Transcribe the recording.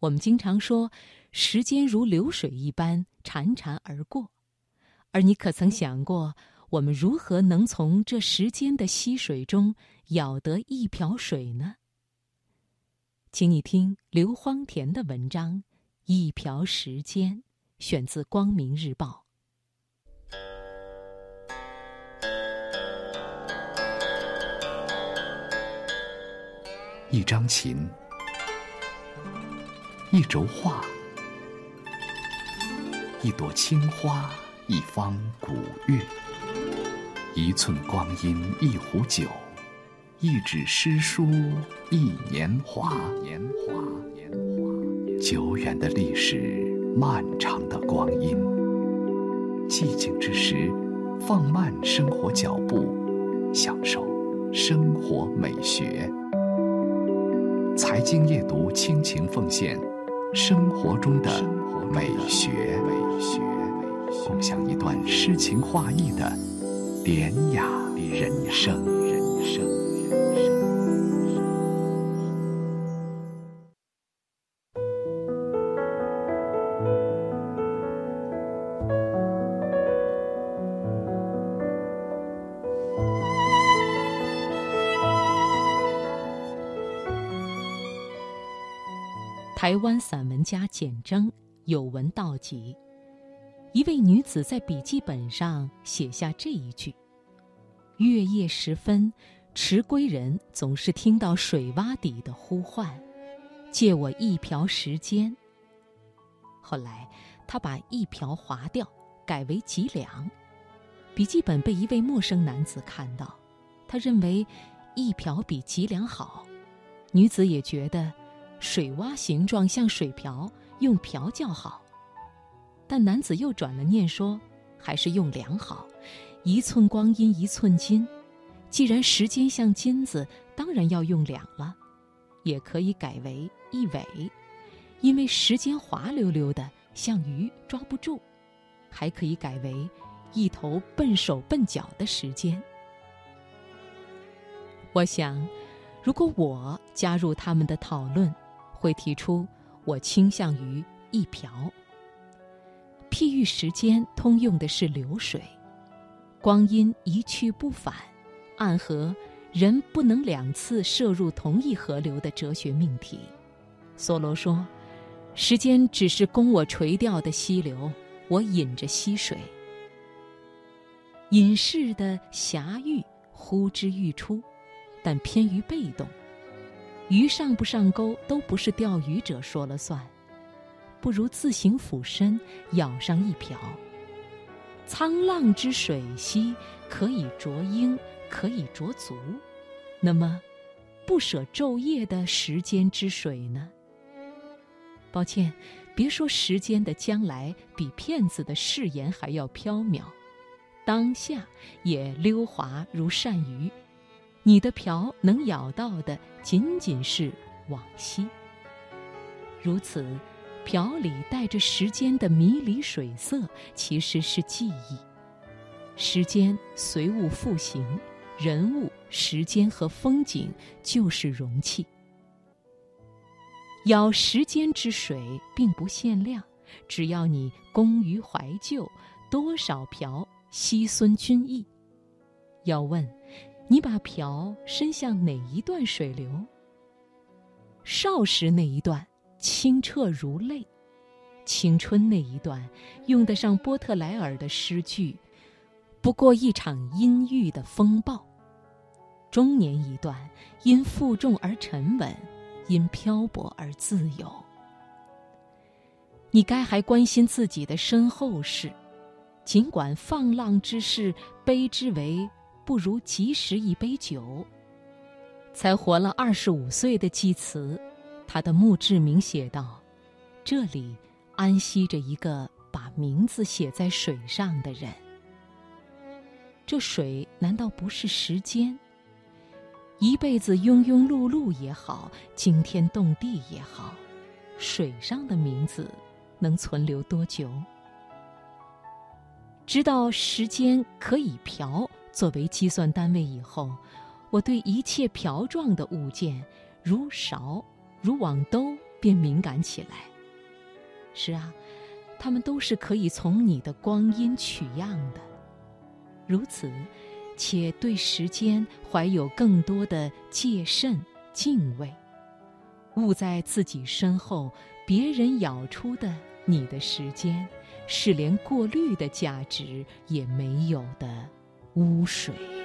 我们经常说，时间如流水一般潺潺而过，而你可曾想过，我们如何能从这时间的溪水中舀得一瓢水呢？请你听刘荒田的文章《一瓢时间》，选自《光明日报》。一张琴。一轴画，一朵青花，一方古月，一寸光阴，一壶酒，一纸诗书，一年华。年华，年华。久远的历史，漫长的光阴。寂静之时，放慢生活脚步，享受生活美学。财经夜读，倾情奉献。生活中的美学，共享一段诗情画意的典雅人生。台湾散文家简征有文道集，一位女子在笔记本上写下这一句：“月夜时分，迟归人总是听到水洼底的呼唤，借我一瓢时间。”后来，他把一瓢划掉，改为几两。笔记本被一位陌生男子看到，他认为一瓢比几两好，女子也觉得。水洼形状像水瓢，用瓢较好。但男子又转了念说，还是用两好。一寸光阴一寸金，既然时间像金子，当然要用两了。也可以改为一尾，因为时间滑溜溜的，像鱼抓不住。还可以改为一头笨手笨脚的时间。我想，如果我加入他们的讨论。会提出，我倾向于一瓢。譬喻时间，通用的是流水，光阴一去不返，暗合人不能两次涉入同一河流的哲学命题。梭罗说：“时间只是供我垂钓的溪流，我饮着溪水。隐士的侠欲呼之欲出，但偏于被动。”鱼上不上钩都不是钓鱼者说了算，不如自行俯身舀上一瓢。沧浪之水兮，可以濯缨，可以濯足。那么，不舍昼夜的时间之水呢？抱歉，别说时间的将来比骗子的誓言还要飘渺，当下也溜滑如鳝鱼。你的瓢能舀到的仅仅是往昔。如此，瓢里带着时间的迷离水色，其实是记忆。时间随物复形，人物、时间和风景就是容器。舀时间之水并不限量，只要你工于怀旧，多少瓢惜孙君意。要问。你把瓢伸向哪一段水流？少时那一段清澈如泪，青春那一段用得上波特莱尔的诗句，不过一场阴郁的风暴；中年一段因负重而沉稳，因漂泊而自由。你该还关心自己的身后事，尽管放浪之事悲之为。不如及时一杯酒。才活了二十五岁的济慈，他的墓志铭写道：“这里安息着一个把名字写在水上的人。这水难道不是时间？一辈子庸庸碌碌也好，惊天动地也好，水上的名字能存留多久？知道时间可以漂。”作为计算单位以后，我对一切瓢状的物件，如勺、如网兜、便敏感起来。是啊，他们都是可以从你的光阴取样的。如此，且对时间怀有更多的戒慎敬畏，勿在自己身后别人咬出的你的时间，是连过滤的价值也没有的污水。